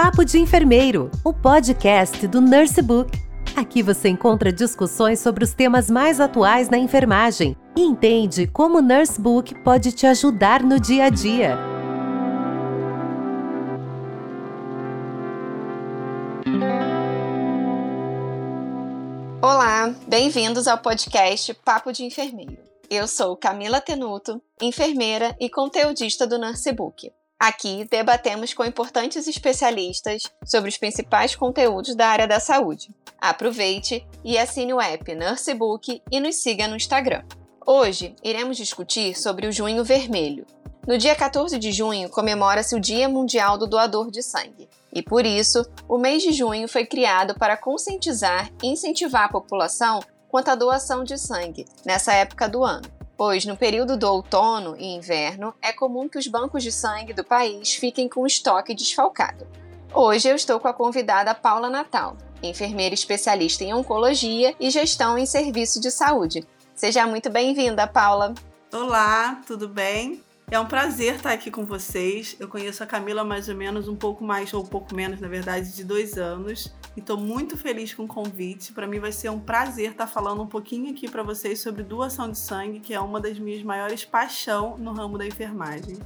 Papo de Enfermeiro, o podcast do Nurse Book. Aqui você encontra discussões sobre os temas mais atuais na enfermagem e entende como o Nurse Book pode te ajudar no dia a dia. Olá, bem-vindos ao podcast Papo de Enfermeiro. Eu sou Camila Tenuto, enfermeira e conteudista do Nursebook. Aqui debatemos com importantes especialistas sobre os principais conteúdos da área da saúde. Aproveite e assine o app Nursebook e nos siga no Instagram. Hoje iremos discutir sobre o Junho Vermelho. No dia 14 de junho comemora-se o Dia Mundial do Doador de Sangue, e por isso o mês de junho foi criado para conscientizar e incentivar a população quanto à doação de sangue nessa época do ano pois no período do outono e inverno é comum que os bancos de sangue do país fiquem com o estoque desfalcado. Hoje eu estou com a convidada Paula Natal, enfermeira especialista em oncologia e gestão em serviço de saúde. Seja muito bem-vinda, Paula. Olá, tudo bem? É um prazer estar aqui com vocês. Eu conheço a Camila mais ou menos um pouco mais, ou um pouco menos, na verdade, de dois anos. E estou muito feliz com o convite. Para mim vai ser um prazer estar falando um pouquinho aqui para vocês sobre doação de sangue, que é uma das minhas maiores paixões no ramo da enfermagem.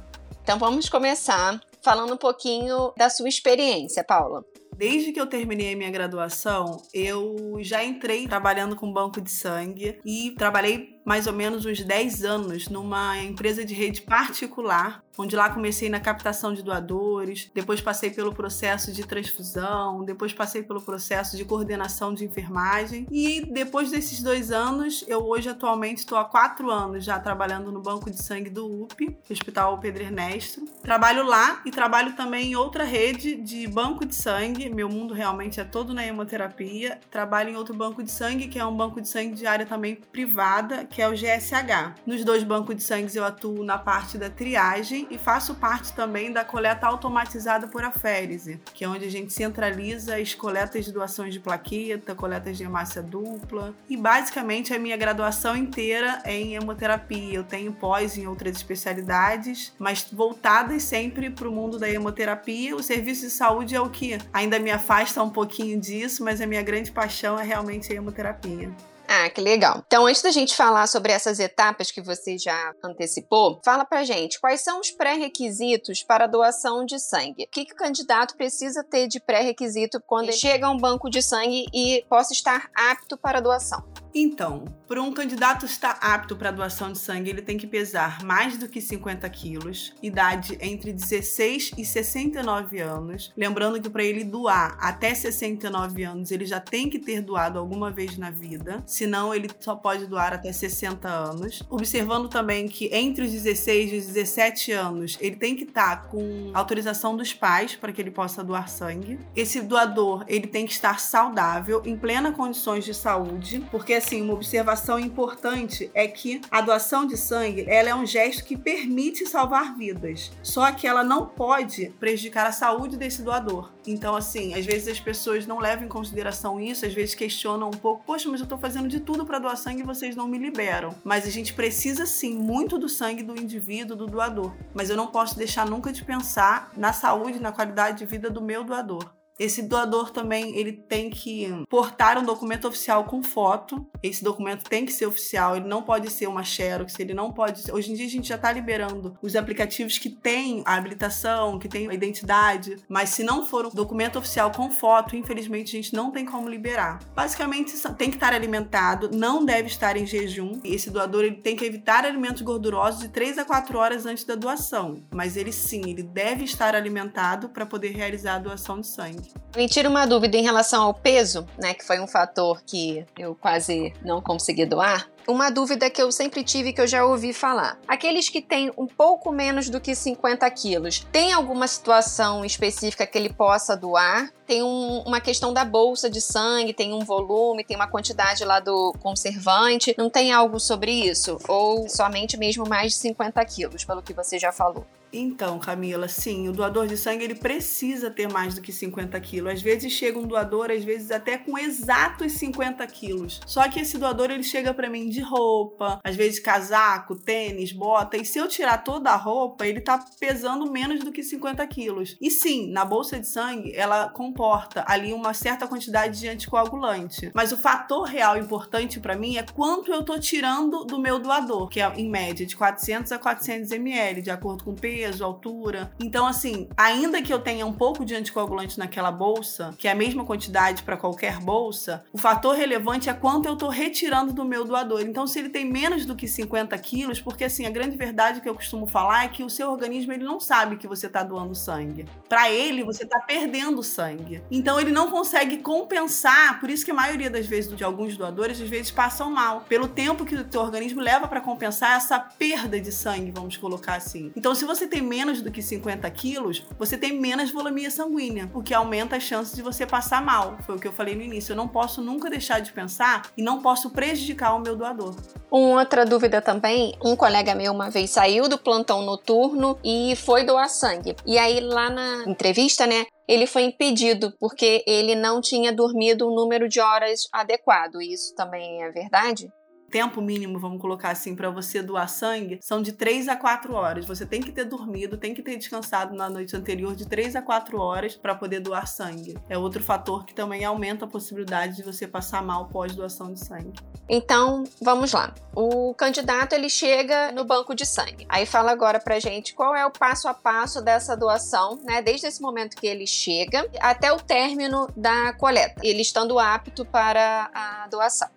Então vamos começar falando um pouquinho da sua experiência, Paula. Desde que eu terminei a minha graduação, eu já entrei trabalhando com banco de sangue e trabalhei mais ou menos uns 10 anos numa empresa de rede particular, onde lá comecei na captação de doadores, depois passei pelo processo de transfusão, depois passei pelo processo de coordenação de enfermagem e depois desses dois anos, eu hoje atualmente estou há quatro anos já trabalhando no banco de sangue do UP, Hospital Pedro Ernesto. Trabalho lá e trabalho também em outra rede de banco de sangue. Meu mundo realmente é todo na hemoterapia. Trabalho em outro banco de sangue que é um banco de sangue de área também privada que é o GSH. Nos dois bancos de sangue eu atuo na parte da triagem e faço parte também da coleta automatizada por aférese, que é onde a gente centraliza as coletas de doações de plaqueta, coletas de hemácia dupla. E basicamente a minha graduação inteira é em hemoterapia. Eu tenho pós em outras especialidades, mas voltadas sempre para o mundo da hemoterapia. O serviço de saúde é o que ainda me afasta um pouquinho disso, mas a minha grande paixão é realmente a hemoterapia. Ah, que legal. Então, antes da gente falar sobre essas etapas que você já antecipou, fala pra gente quais são os pré-requisitos para a doação de sangue. O que, que o candidato precisa ter de pré-requisito quando ele chega a um banco de sangue e possa estar apto para a doação? Então, para um candidato estar apto para doação de sangue, ele tem que pesar mais do que 50 quilos, idade entre 16 e 69 anos. Lembrando que para ele doar até 69 anos, ele já tem que ter doado alguma vez na vida, senão ele só pode doar até 60 anos. Observando também que entre os 16 e os 17 anos, ele tem que estar com autorização dos pais para que ele possa doar sangue. Esse doador, ele tem que estar saudável, em plena condições de saúde, porque assim, uma observação importante é que a doação de sangue, ela é um gesto que permite salvar vidas. Só que ela não pode prejudicar a saúde desse doador. Então, assim, às vezes as pessoas não levam em consideração isso, às vezes questionam um pouco, poxa, mas eu tô fazendo de tudo para doar sangue e vocês não me liberam. Mas a gente precisa sim muito do sangue do indivíduo, do doador. Mas eu não posso deixar nunca de pensar na saúde, na qualidade de vida do meu doador. Esse doador também ele tem que portar um documento oficial com foto. Esse documento tem que ser oficial, ele não pode ser uma xerox, ele não pode. Hoje em dia a gente já está liberando os aplicativos que têm a habilitação, que têm a identidade, mas se não for um documento oficial com foto, infelizmente a gente não tem como liberar. Basicamente tem que estar alimentado, não deve estar em jejum. Esse doador ele tem que evitar alimentos gordurosos de 3 a 4 horas antes da doação, mas ele sim, ele deve estar alimentado para poder realizar a doação de sangue. Me tira uma dúvida em relação ao peso, né, que foi um fator que eu quase não consegui doar. Uma dúvida que eu sempre tive que eu já ouvi falar. Aqueles que têm um pouco menos do que 50 quilos, tem alguma situação específica que ele possa doar? Tem um, uma questão da bolsa de sangue, tem um volume, tem uma quantidade lá do conservante. Não tem algo sobre isso? Ou somente mesmo mais de 50 quilos, pelo que você já falou? Então, Camila, sim, o doador de sangue ele precisa ter mais do que 50 quilos. Às vezes chega um doador, às vezes até com exatos 50 quilos. Só que esse doador ele chega para mim de roupa, às vezes casaco, tênis, bota. E se eu tirar toda a roupa, ele tá pesando menos do que 50 quilos. E sim, na bolsa de sangue, ela comporta ali uma certa quantidade de anticoagulante. Mas o fator real importante para mim é quanto eu tô tirando do meu doador, que é em média de 400 a 400 ml, de acordo com peso, altura. Então, assim, ainda que eu tenha um pouco de anticoagulante naquela bolsa, que é a mesma quantidade para qualquer bolsa, o fator relevante é quanto eu tô retirando do meu doador. Então, se ele tem menos do que 50 quilos, porque assim, a grande verdade que eu costumo falar é que o seu organismo ele não sabe que você tá doando sangue. Para ele, você tá perdendo sangue. Então, ele não consegue compensar, por isso que a maioria das vezes de alguns doadores, às vezes passam mal, pelo tempo que o teu organismo leva para compensar essa perda de sangue, vamos colocar assim. Então, se você tem menos do que 50 quilos, você tem menos volumia sanguínea, o que aumenta as chances de você passar mal. Foi o que eu falei no início. Eu não posso nunca deixar de pensar e não posso prejudicar o meu doador. Uma outra dúvida também, um colega meu uma vez saiu do plantão noturno e foi doar sangue. E aí lá na entrevista, né, ele foi impedido porque ele não tinha dormido um número de horas adequado. Isso também é verdade? Tempo mínimo, vamos colocar assim, para você doar sangue, são de 3 a 4 horas. Você tem que ter dormido, tem que ter descansado na noite anterior de 3 a 4 horas para poder doar sangue. É outro fator que também aumenta a possibilidade de você passar mal pós doação de sangue. Então, vamos lá. O candidato ele chega no banco de sangue. Aí fala agora pra gente qual é o passo a passo dessa doação, né? Desde esse momento que ele chega até o término da coleta, ele estando apto para a doação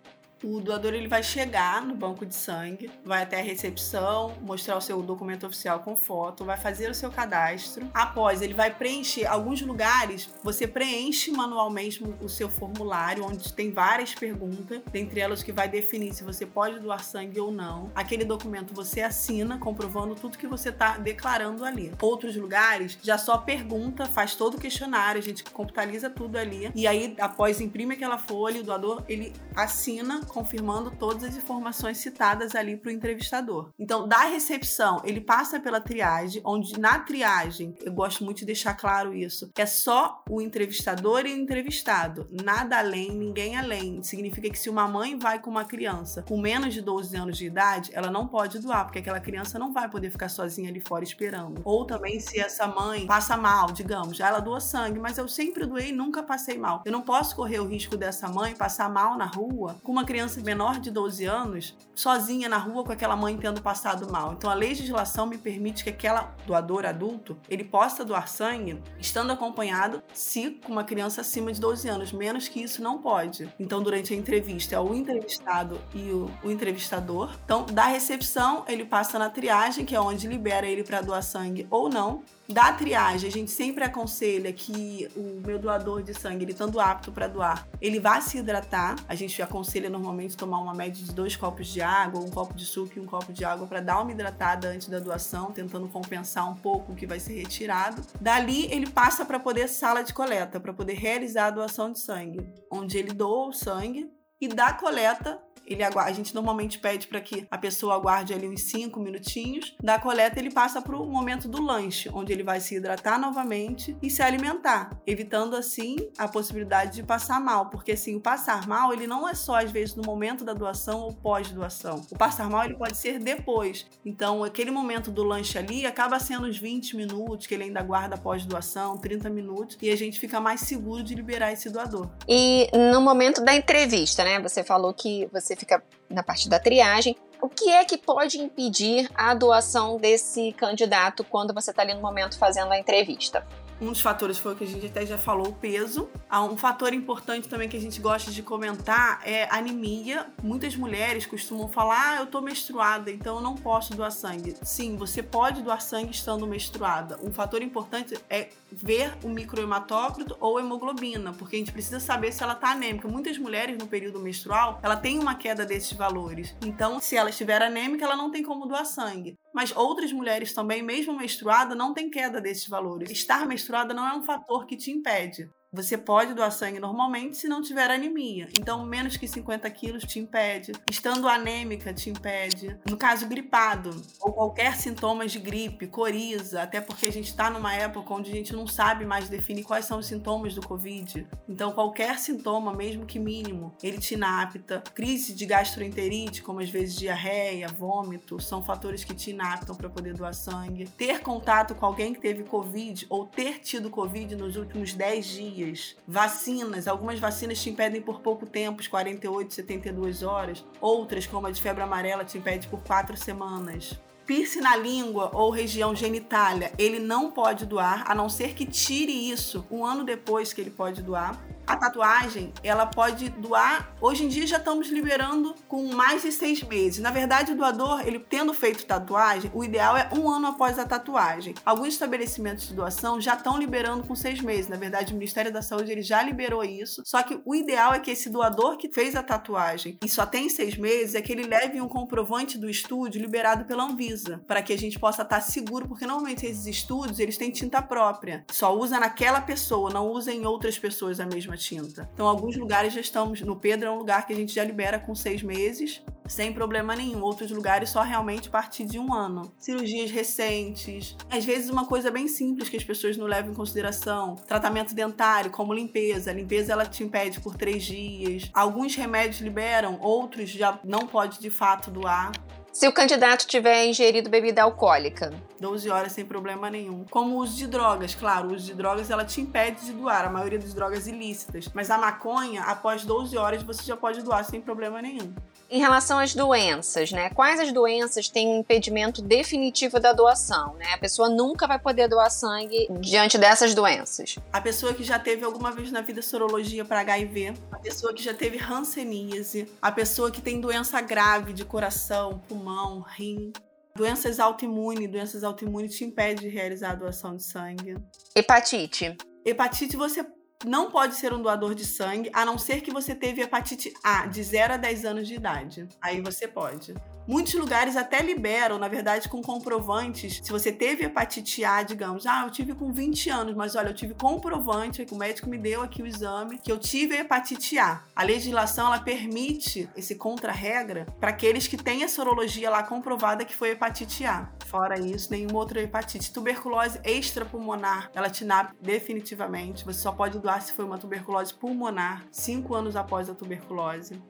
o doador ele vai chegar no banco de sangue, vai até a recepção, mostrar o seu documento oficial com foto, vai fazer o seu cadastro. Após, ele vai preencher alguns lugares, você preenche manualmente o seu formulário, onde tem várias perguntas, dentre elas que vai definir se você pode doar sangue ou não. Aquele documento você assina, comprovando tudo que você está declarando ali. Outros lugares já só pergunta, faz todo o questionário, a gente computaliza tudo ali e aí após imprime aquela folha, o doador ele assina confirmando todas as informações citadas ali para o entrevistador. Então, da recepção, ele passa pela triagem, onde na triagem, eu gosto muito de deixar claro isso, é só o entrevistador e o entrevistado, nada além, ninguém além. Significa que se uma mãe vai com uma criança com menos de 12 anos de idade, ela não pode doar, porque aquela criança não vai poder ficar sozinha ali fora esperando. Ou também se essa mãe passa mal, digamos, ela doa sangue, mas eu sempre doei e nunca passei mal. Eu não posso correr o risco dessa mãe passar mal na rua com uma criança criança menor de 12 anos sozinha na rua com aquela mãe tendo passado mal. Então a legislação me permite que aquela doador adulto, ele possa doar sangue estando acompanhado se com uma criança acima de 12 anos, menos que isso não pode. Então durante a entrevista é o entrevistado e o, o entrevistador. Então da recepção ele passa na triagem, que é onde libera ele para doar sangue ou não. Da triagem, a gente sempre aconselha que o meu doador de sangue, ele estando apto para doar, ele vá se hidratar. A gente aconselha normalmente tomar uma média de dois copos de água, um copo de suco e um copo de água para dar uma hidratada antes da doação, tentando compensar um pouco o que vai ser retirado. Dali, ele passa para poder sala de coleta, para poder realizar a doação de sangue, onde ele doa o sangue e da coleta ele aguarda, a gente normalmente pede para que a pessoa aguarde ali uns 5 minutinhos. Da coleta, ele passa para o momento do lanche, onde ele vai se hidratar novamente e se alimentar, evitando assim a possibilidade de passar mal, porque assim, o passar mal, ele não é só às vezes no momento da doação ou pós-doação. O passar mal, ele pode ser depois. Então, aquele momento do lanche ali acaba sendo uns 20 minutos que ele ainda guarda pós-doação, 30 minutos, e a gente fica mais seguro de liberar esse doador. E no momento da entrevista, né? Você falou que você fica na parte da triagem. O que é que pode impedir a doação desse candidato quando você está ali no momento fazendo a entrevista? Um dos fatores foi o que a gente até já falou, o peso. Ah, um fator importante também que a gente gosta de comentar é anemia. Muitas mulheres costumam falar: ah, eu tô menstruada, então eu não posso doar sangue. Sim, você pode doar sangue estando menstruada. Um fator importante é ver o microhematócrito ou hemoglobina, porque a gente precisa saber se ela tá anêmica. Muitas mulheres no período menstrual, ela tem uma queda desses valores. Então, se ela estiver anêmica, ela não tem como doar sangue. Mas outras mulheres também, mesmo menstruada, não tem queda desses valores. Estar menstruada não é um fator que te impede. Você pode doar sangue normalmente se não tiver anemia. Então, menos que 50 quilos te impede. Estando anêmica te impede. No caso, gripado ou qualquer sintoma de gripe, coriza, até porque a gente está numa época onde a gente não sabe mais definir quais são os sintomas do Covid. Então, qualquer sintoma, mesmo que mínimo, ele te inapta. Crise de gastroenterite, como às vezes diarreia, vômito, são fatores que te inaptam para poder doar sangue. Ter contato com alguém que teve Covid ou ter tido Covid nos últimos 10 dias dias. Vacinas, algumas vacinas te impedem por pouco tempo, 48, 72 horas. Outras, como a de febre amarela, te impede por quatro semanas piercing na língua ou região genitália, ele não pode doar, a não ser que tire isso um ano depois que ele pode doar a tatuagem, ela pode doar. Hoje em dia já estamos liberando com mais de seis meses. Na verdade, o doador, ele tendo feito tatuagem, o ideal é um ano após a tatuagem. Alguns estabelecimentos de doação já estão liberando com seis meses. Na verdade, o Ministério da Saúde ele já liberou isso. Só que o ideal é que esse doador que fez a tatuagem e só tem seis meses é que ele leve um comprovante do estúdio liberado pela Anvisa, para que a gente possa estar seguro, porque normalmente esses estúdios eles têm tinta própria. Só usa naquela pessoa, não usa em outras pessoas a mesma tinta. Então, alguns lugares já estamos. No Pedro é um lugar que a gente já libera com seis meses, sem problema nenhum. Outros lugares só realmente a partir de um ano. Cirurgias recentes. Às vezes, uma coisa bem simples que as pessoas não levam em consideração: tratamento dentário, como limpeza. A limpeza ela te impede por três dias. Alguns remédios liberam, outros já não pode de fato doar. Se o candidato tiver ingerido bebida alcoólica, 12 horas sem problema nenhum. Como o uso de drogas, claro, o uso de drogas ela te impede de doar, a maioria das drogas ilícitas. Mas a maconha, após 12 horas, você já pode doar sem problema nenhum. Em relação às doenças, né? Quais as doenças têm um impedimento definitivo da doação, né? A pessoa nunca vai poder doar sangue diante dessas doenças. A pessoa que já teve alguma vez na vida sorologia para HIV, a pessoa que já teve hanseníase, a pessoa que tem doença grave de coração, pulmão, rim, Doenças autoimunes, doenças autoimunes te impedem de realizar a doação de sangue. Hepatite. Hepatite você não pode ser um doador de sangue, a não ser que você teve hepatite A de 0 a 10 anos de idade. Aí você pode. Muitos lugares até liberam, na verdade, com comprovantes. Se você teve hepatite A, digamos, ah, eu tive com 20 anos, mas olha, eu tive comprovante, que o médico me deu aqui o exame, que eu tive hepatite A. A legislação, ela permite esse contra-regra para aqueles que têm a sorologia lá comprovada que foi hepatite A. Fora isso, nenhuma outra hepatite. Tuberculose extrapulmonar, ela te nap definitivamente. Você só pode doar se foi uma tuberculose pulmonar, cinco anos após a tuberculose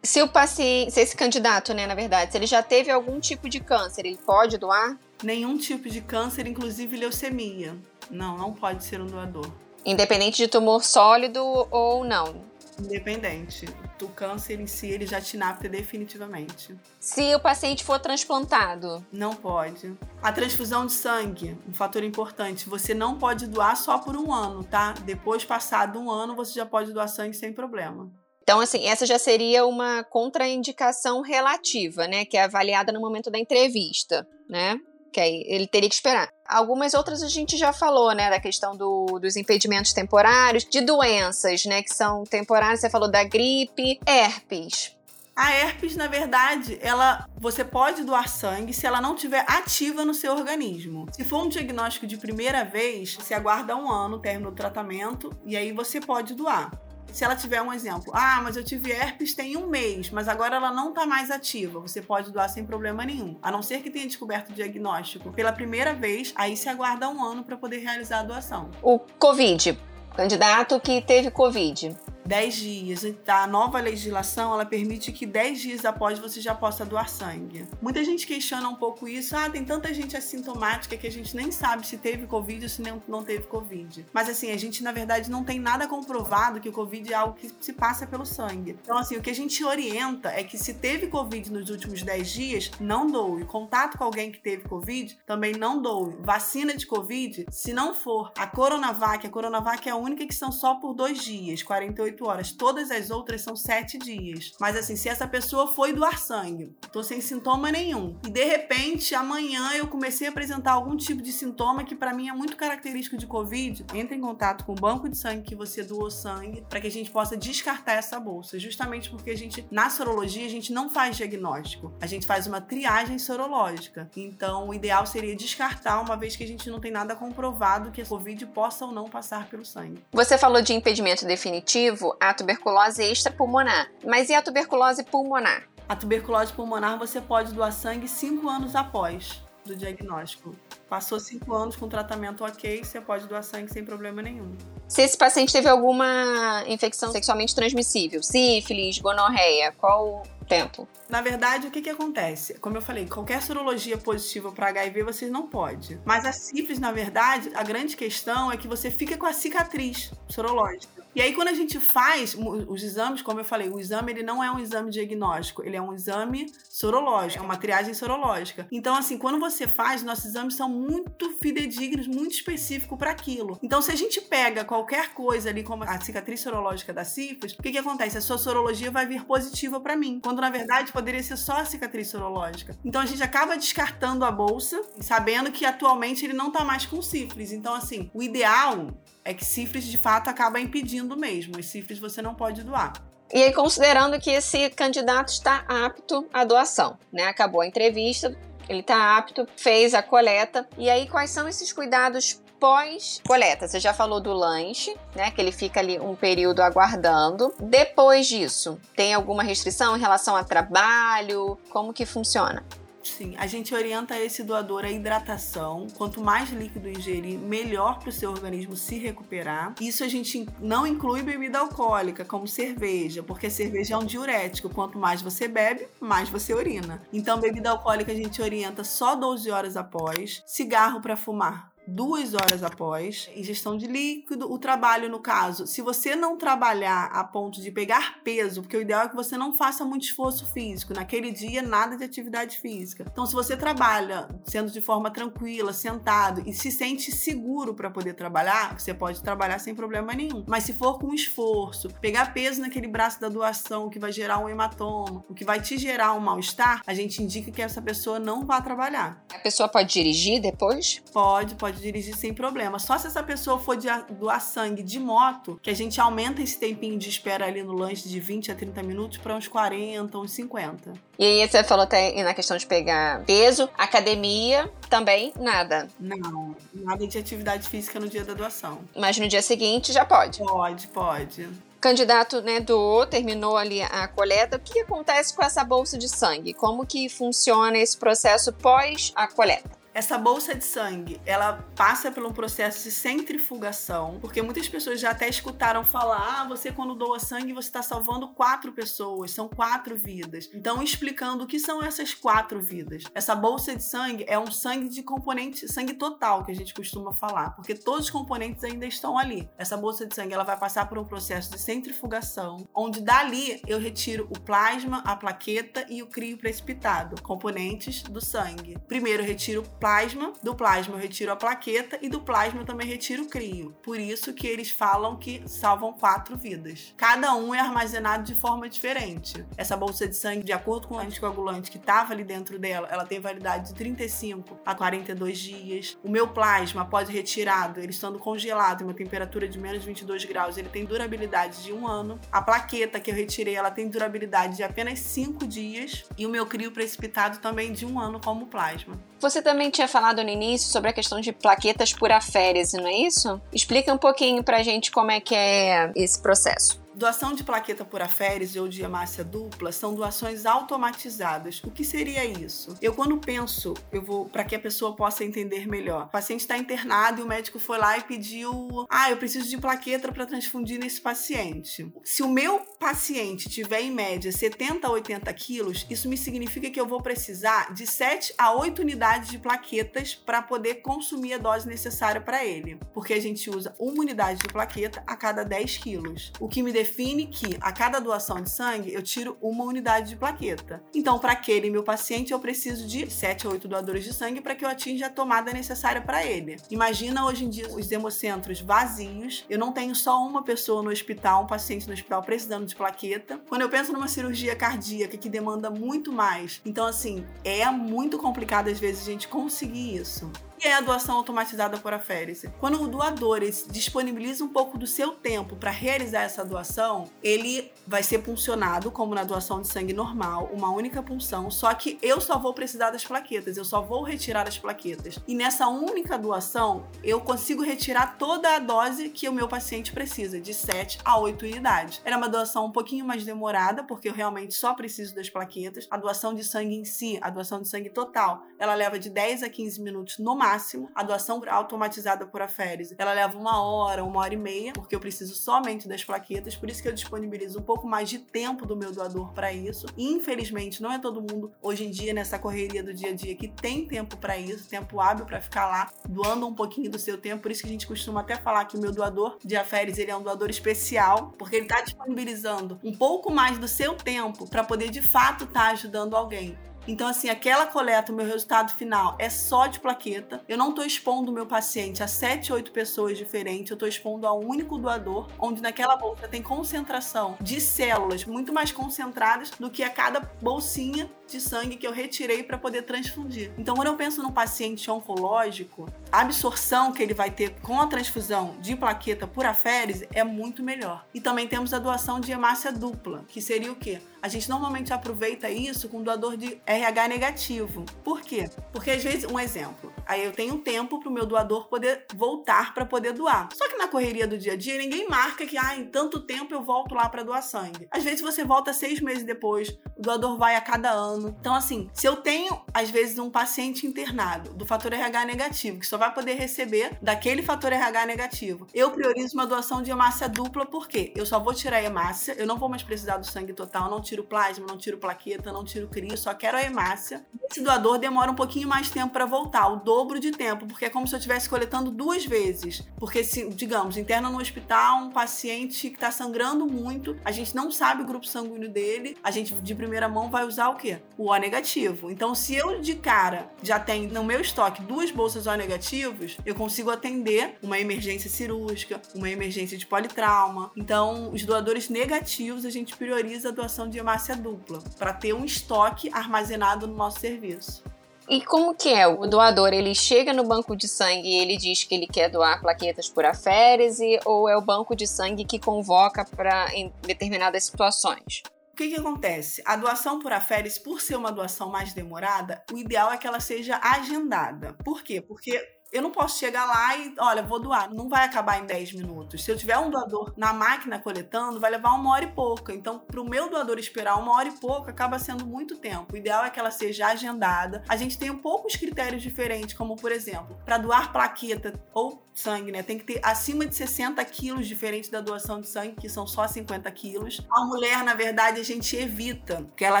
se o paciente, se esse candidato, né, na verdade, se ele já teve algum tipo de câncer, ele pode doar? Nenhum tipo de câncer, inclusive leucemia. Não, não pode ser um doador. Independente de tumor sólido ou não. Independente. O câncer em si, ele já te inapta definitivamente. Se o paciente for transplantado? Não pode. A transfusão de sangue, um fator importante. Você não pode doar só por um ano, tá? Depois, passado um ano, você já pode doar sangue sem problema. Então, assim, essa já seria uma contraindicação relativa, né? Que é avaliada no momento da entrevista, né? Que aí ele teria que esperar. Algumas outras a gente já falou, né? Da questão do, dos impedimentos temporários, de doenças, né? Que são temporárias. Você falou da gripe, herpes. A herpes, na verdade, ela você pode doar sangue se ela não estiver ativa no seu organismo. Se for um diagnóstico de primeira vez, você aguarda um ano, término do tratamento, e aí você pode doar se ela tiver um exemplo, ah, mas eu tive herpes tem um mês, mas agora ela não está mais ativa, você pode doar sem problema nenhum. A não ser que tenha descoberto o diagnóstico pela primeira vez, aí se aguarda um ano para poder realizar a doação. O Covid, candidato que teve Covid. 10 dias. A nova legislação ela permite que 10 dias após você já possa doar sangue. Muita gente questiona um pouco isso. Ah, tem tanta gente assintomática que a gente nem sabe se teve Covid ou se não teve Covid. Mas assim, a gente na verdade não tem nada comprovado que o Covid é algo que se passa pelo sangue. Então, assim, o que a gente orienta é que se teve Covid nos últimos 10 dias, não doe. Contato com alguém que teve Covid, também não doe. Vacina de Covid, se não for a Coronavac, a Coronavac é a única que são só por dois dias, 48 48 horas. Todas as outras são 7 dias. Mas assim, se essa pessoa foi doar sangue, tô sem sintoma nenhum, e de repente amanhã eu comecei a apresentar algum tipo de sintoma que para mim é muito característico de Covid, entre em contato com o banco de sangue que você doou sangue para que a gente possa descartar essa bolsa. Justamente porque a gente, na sorologia, a gente não faz diagnóstico, a gente faz uma triagem sorológica. Então, o ideal seria descartar, uma vez que a gente não tem nada comprovado que a Covid possa ou não passar pelo sangue. Você falou de impedimento definitivo, a tuberculose extrapulmonar. Mas e a tuberculose pulmonar? A tuberculose pulmonar você pode doar sangue cinco anos após do diagnóstico. Passou cinco anos com tratamento ok, você pode doar sangue sem problema nenhum. Se esse paciente teve alguma infecção sexualmente transmissível, sífilis, gonorreia, qual o tempo? Na verdade, o que, que acontece? Como eu falei, qualquer sorologia positiva para HIV vocês não pode. Mas a sífilis, na verdade, a grande questão é que você fica com a cicatriz sorológica. E aí, quando a gente faz os exames, como eu falei, o exame ele não é um exame diagnóstico, ele é um exame sorológico, é uma triagem sorológica. Então, assim, quando você faz, nossos exames são muito fidedignos, muito específicos para aquilo. Então, se a gente pega qualquer coisa ali, como a cicatriz sorológica da sífilis, o que, que acontece? A sua sorologia vai vir positiva para mim, quando na verdade poderia ser só a cicatriz sorológica. Então, a gente acaba descartando a bolsa, sabendo que atualmente ele não tá mais com sífilis. Então, assim, o ideal é que sífilis de fato acaba impedindo mesmo. Os sífilis você não pode doar. E aí, considerando que esse candidato está apto à doação, né? Acabou a entrevista, ele está apto, fez a coleta. E aí, quais são esses cuidados pós-coleta? Você já falou do lanche, né? Que ele fica ali um período aguardando. Depois disso, tem alguma restrição em relação a trabalho? Como que funciona? Sim, a gente orienta esse doador a hidratação. Quanto mais líquido ingerir, melhor para o seu organismo se recuperar. Isso a gente não inclui bebida alcoólica, como cerveja, porque cerveja é um diurético. Quanto mais você bebe, mais você urina. Então, bebida alcoólica a gente orienta só 12 horas após. Cigarro para fumar, duas horas após, ingestão de líquido, o trabalho no caso, se você não trabalhar a ponto de pegar peso, porque o ideal é que você não faça muito esforço físico, naquele dia nada de atividade física. Então, se você trabalha sendo de forma tranquila, sentado e se sente seguro para poder trabalhar, você pode trabalhar sem problema nenhum. Mas se for com esforço, pegar peso naquele braço da doação que vai gerar um hematoma, o que vai te gerar um mal-estar, a gente indica que essa pessoa não vá trabalhar. A pessoa pode dirigir depois? Pode, pode pode dirigir sem problema. Só se essa pessoa for de doar sangue de moto, que a gente aumenta esse tempinho de espera ali no lanche de 20 a 30 minutos para uns 40, uns 50. E aí você falou até na questão de pegar peso, academia também nada. Não, nada de atividade física no dia da doação. Mas no dia seguinte já pode. Pode, pode candidato né, doou, terminou ali a coleta. O que acontece com essa bolsa de sangue? Como que funciona esse processo pós a coleta? Essa bolsa de sangue, ela passa por um processo de centrifugação, porque muitas pessoas já até escutaram falar: ah, você quando doa sangue, você está salvando quatro pessoas, são quatro vidas. Então, explicando o que são essas quatro vidas. Essa bolsa de sangue é um sangue de componente, sangue total, que a gente costuma falar, porque todos os componentes ainda estão ali. Essa bolsa de sangue, ela vai passar por um processo de centrifugação, onde dali eu retiro o plasma, a plaqueta e o crio precipitado, componentes do sangue. Primeiro eu retiro plasma, do plasma eu retiro a plaqueta e do plasma eu também retiro o crio. Por isso que eles falam que salvam quatro vidas. Cada um é armazenado de forma diferente. Essa bolsa de sangue, de acordo com o anticoagulante que estava ali dentro dela, ela tem validade de 35 a 42 dias. O meu plasma, após retirado, ele estando congelado em uma temperatura de menos 22 graus, ele tem durabilidade de um ano. A plaqueta que eu retirei, ela tem durabilidade de apenas 5 dias. E o meu crio precipitado também de um ano como plasma. Você também tinha falado no início sobre a questão de plaquetas por aférese, não é isso? Explica um pouquinho pra gente como é que é esse processo. Doação de plaqueta por aférese ou de hemácia dupla são doações automatizadas. O que seria isso? Eu quando penso, eu vou para que a pessoa possa entender melhor. O paciente está internado e o médico foi lá e pediu: "Ah, eu preciso de plaqueta para transfundir nesse paciente". Se o meu paciente tiver em média 70 a 80 quilos, isso me significa que eu vou precisar de 7 a 8 unidades de plaquetas para poder consumir a dose necessária para ele, porque a gente usa uma unidade de plaqueta a cada 10 quilos. O que me define que a cada doação de sangue eu tiro uma unidade de plaqueta. Então, para aquele meu paciente, eu preciso de 7 a 8 doadores de sangue para que eu atinja a tomada necessária para ele. Imagina hoje em dia os hemocentros vazios, eu não tenho só uma pessoa no hospital, um paciente no hospital precisando de plaqueta. Quando eu penso numa cirurgia cardíaca que demanda muito mais, então assim, é muito complicado às vezes a gente conseguir isso que é a doação automatizada por aférese? Quando o doador disponibiliza um pouco do seu tempo para realizar essa doação, ele vai ser puncionado como na doação de sangue normal, uma única punção, só que eu só vou precisar das plaquetas, eu só vou retirar as plaquetas. E nessa única doação, eu consigo retirar toda a dose que o meu paciente precisa, de 7 a 8 unidades. Era uma doação um pouquinho mais demorada, porque eu realmente só preciso das plaquetas. A doação de sangue em si, a doação de sangue total, ela leva de 10 a 15 minutos no máximo máximo. A doação automatizada por aférese, ela leva uma hora, uma hora e meia, porque eu preciso somente das plaquetas, por isso que eu disponibilizo um pouco mais de tempo do meu doador para isso. Infelizmente, não é todo mundo hoje em dia nessa correria do dia a dia que tem tempo para isso, tempo hábil para ficar lá doando um pouquinho do seu tempo. Por isso que a gente costuma até falar que o meu doador de aférese ele é um doador especial, porque ele está disponibilizando um pouco mais do seu tempo para poder de fato estar tá ajudando alguém. Então, assim, aquela coleta, o meu resultado final é só de plaqueta. Eu não estou expondo o meu paciente a 7, 8 pessoas diferentes, eu estou expondo a um único doador, onde naquela bolsa tem concentração de células muito mais concentradas do que a cada bolsinha de sangue que eu retirei para poder transfundir. Então, quando eu penso no paciente oncológico, a absorção que ele vai ter com a transfusão de plaqueta por aférese é muito melhor. E também temos a doação de hemácia dupla, que seria o quê? A gente normalmente aproveita isso com doador de RH negativo. Por quê? Porque às vezes, um exemplo, aí eu tenho tempo para o meu doador poder voltar para poder doar. Só que na correria do dia a dia, ninguém marca que, ah, em tanto tempo eu volto lá para doar sangue. Às vezes você volta seis meses depois, o doador vai a cada ano. Então, assim, se eu tenho, às vezes, um paciente internado do fator RH negativo, que só vai poder receber daquele fator RH negativo, eu priorizo uma doação de hemácia dupla, porque eu só vou tirar a hemácia, eu não vou mais precisar do sangue total, não tiro plasma, não tiro plaqueta, não tiro cria, só quero a hemácia. Esse doador demora um pouquinho mais tempo para voltar, o dobro de tempo, porque é como se eu estivesse coletando duas vezes. Porque se, digamos, interna no hospital um paciente que está sangrando muito, a gente não sabe o grupo sanguíneo dele, a gente de primeira mão vai usar o quê? O O negativo. Então, se eu de cara já tenho no meu estoque duas bolsas O negativos, eu consigo atender uma emergência cirúrgica, uma emergência de politrauma. Então, os doadores negativos, a gente prioriza a doação de hemácia dupla, para ter um estoque armazenado no nosso serviço. E como que é? O doador, ele chega no banco de sangue e ele diz que ele quer doar plaquetas por aférese ou é o banco de sangue que convoca para em determinadas situações? Que, que acontece? A doação por aférese, por ser uma doação mais demorada, o ideal é que ela seja agendada. Por quê? Porque eu não posso chegar lá e, olha, vou doar. Não vai acabar em 10 minutos. Se eu tiver um doador na máquina coletando, vai levar uma hora e pouca. Então, para o meu doador esperar uma hora e pouca, acaba sendo muito tempo. O ideal é que ela seja agendada. A gente tem um poucos critérios diferentes, como, por exemplo, para doar plaqueta ou sangue, né? Tem que ter acima de 60 quilos, diferente da doação de sangue, que são só 50 quilos. A mulher, na verdade, a gente evita que ela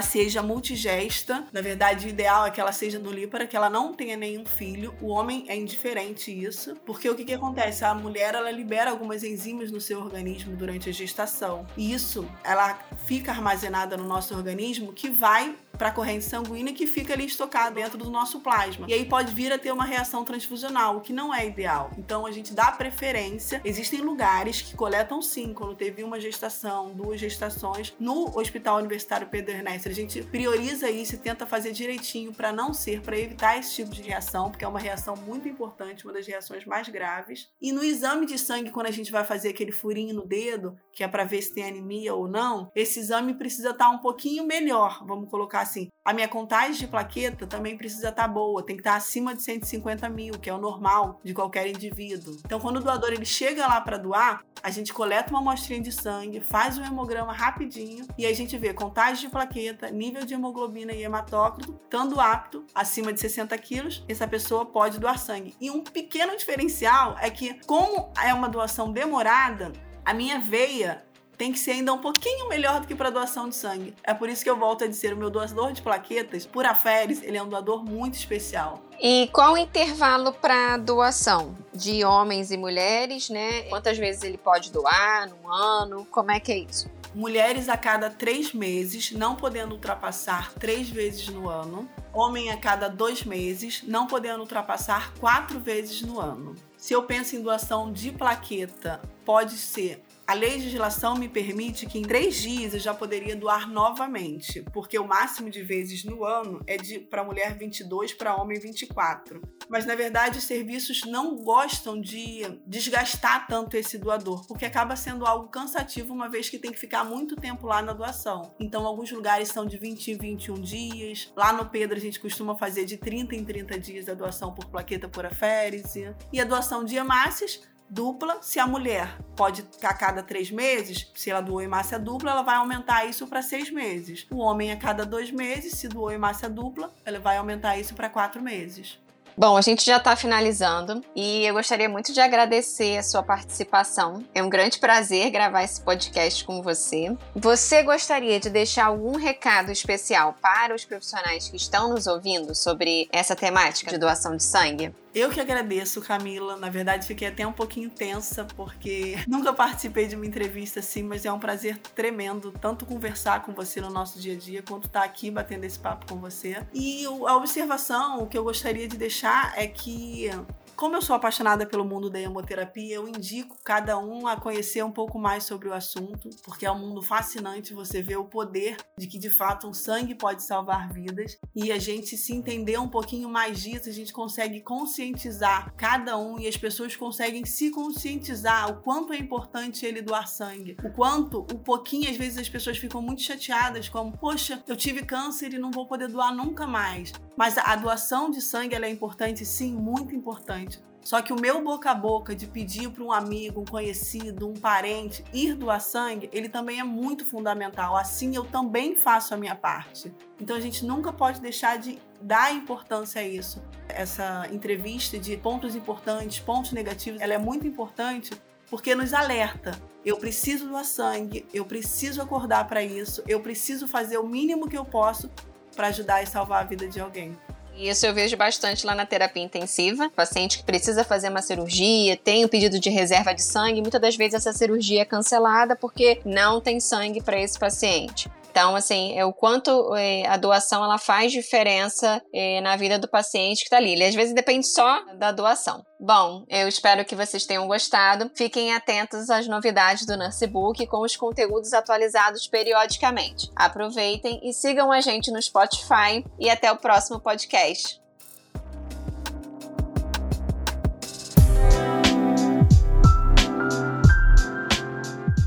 seja multigesta. Na verdade, o ideal é que ela seja nulípara, que ela não tenha nenhum filho. O homem é indiferente isso, porque o que, que acontece? A mulher, ela libera algumas enzimas no seu organismo durante a gestação. E isso, ela fica armazenada no nosso organismo que vai para a corrente sanguínea que fica ali estocada dentro do nosso plasma. E aí pode vir a ter uma reação transfusional, o que não é ideal. Então a gente dá preferência. Existem lugares que coletam sim, quando teve uma gestação, duas gestações, no Hospital Universitário Pedro Ernesto. A gente prioriza isso e tenta fazer direitinho para não ser, para evitar esse tipo de reação, porque é uma reação muito importante, uma das reações mais graves. E no exame de sangue, quando a gente vai fazer aquele furinho no dedo, que é para ver se tem anemia ou não, esse exame precisa estar tá um pouquinho melhor, vamos colocar assim. A minha contagem de plaqueta também precisa estar tá boa, tem que estar tá acima de 150 mil, que é o normal de qualquer indivíduo. Então, quando o doador ele chega lá para doar, a gente coleta uma amostrinha de sangue, faz um hemograma rapidinho e a gente vê contagem de plaqueta, nível de hemoglobina e hematócrito, estando apto, acima de 60 quilos, essa pessoa pode doar sangue. E um pequeno diferencial é que, como é uma doação demorada, a minha veia tem que ser ainda um pouquinho melhor do que para doação de sangue. É por isso que eu volto a dizer, o meu doador de plaquetas, por aferes, ele é um doador muito especial. E qual o intervalo para doação? De homens e mulheres, né? Quantas vezes ele pode doar num ano? Como é que é isso? Mulheres a cada três meses, não podendo ultrapassar três vezes no ano. Homem a cada dois meses, não podendo ultrapassar quatro vezes no ano. Se eu penso em doação de plaqueta, pode ser a legislação me permite que em três dias eu já poderia doar novamente, porque o máximo de vezes no ano é de para mulher 22, para homem 24. Mas na verdade os serviços não gostam de desgastar tanto esse doador, porque acaba sendo algo cansativo uma vez que tem que ficar muito tempo lá na doação. Então alguns lugares são de 20 em 21 dias. Lá no Pedro a gente costuma fazer de 30 em 30 dias a doação por plaqueta por aférese. E a doação de hemácias dupla. Se a mulher pode a cada três meses, se ela doou hemácia dupla, ela vai aumentar isso para seis meses. O homem a cada dois meses, se doou hemácia dupla, ela vai aumentar isso para quatro meses. Bom, a gente já está finalizando e eu gostaria muito de agradecer a sua participação. É um grande prazer gravar esse podcast com você. Você gostaria de deixar algum recado especial para os profissionais que estão nos ouvindo sobre essa temática de doação de sangue? Eu que agradeço, Camila. Na verdade, fiquei até um pouquinho tensa, porque nunca participei de uma entrevista assim, mas é um prazer tremendo tanto conversar com você no nosso dia a dia, quanto estar tá aqui batendo esse papo com você. E a observação, o que eu gostaria de deixar é que como eu sou apaixonada pelo mundo da hemoterapia, eu indico cada um a conhecer um pouco mais sobre o assunto, porque é um mundo fascinante você vê o poder de que de fato um sangue pode salvar vidas e a gente se entender um pouquinho mais disso, a gente consegue conscientizar cada um e as pessoas conseguem se conscientizar o quanto é importante ele doar sangue, o quanto, o pouquinho, às vezes as pessoas ficam muito chateadas, como, poxa, eu tive câncer e não vou poder doar nunca mais. Mas a doação de sangue é importante, sim, muito importante. Só que o meu boca a boca de pedir para um amigo, um conhecido, um parente ir doar sangue, ele também é muito fundamental. Assim eu também faço a minha parte. Então a gente nunca pode deixar de dar importância a isso. Essa entrevista de pontos importantes, pontos negativos, ela é muito importante porque nos alerta. Eu preciso doar sangue, eu preciso acordar para isso, eu preciso fazer o mínimo que eu posso para ajudar e salvar a vida de alguém. Isso eu vejo bastante lá na terapia intensiva. Paciente que precisa fazer uma cirurgia, tem o um pedido de reserva de sangue, muitas das vezes essa cirurgia é cancelada porque não tem sangue para esse paciente. Então, assim, é o quanto é, a doação ela faz diferença é, na vida do paciente que está ali. Ele às vezes depende só da doação. Bom, eu espero que vocês tenham gostado. Fiquem atentos às novidades do Nursebook com os conteúdos atualizados periodicamente. Aproveitem e sigam a gente no Spotify e até o próximo podcast.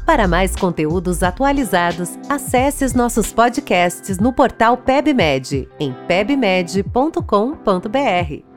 Para mais conteúdos atualizados, acesse os nossos podcasts no portal PebMed, em pebmed.com.br.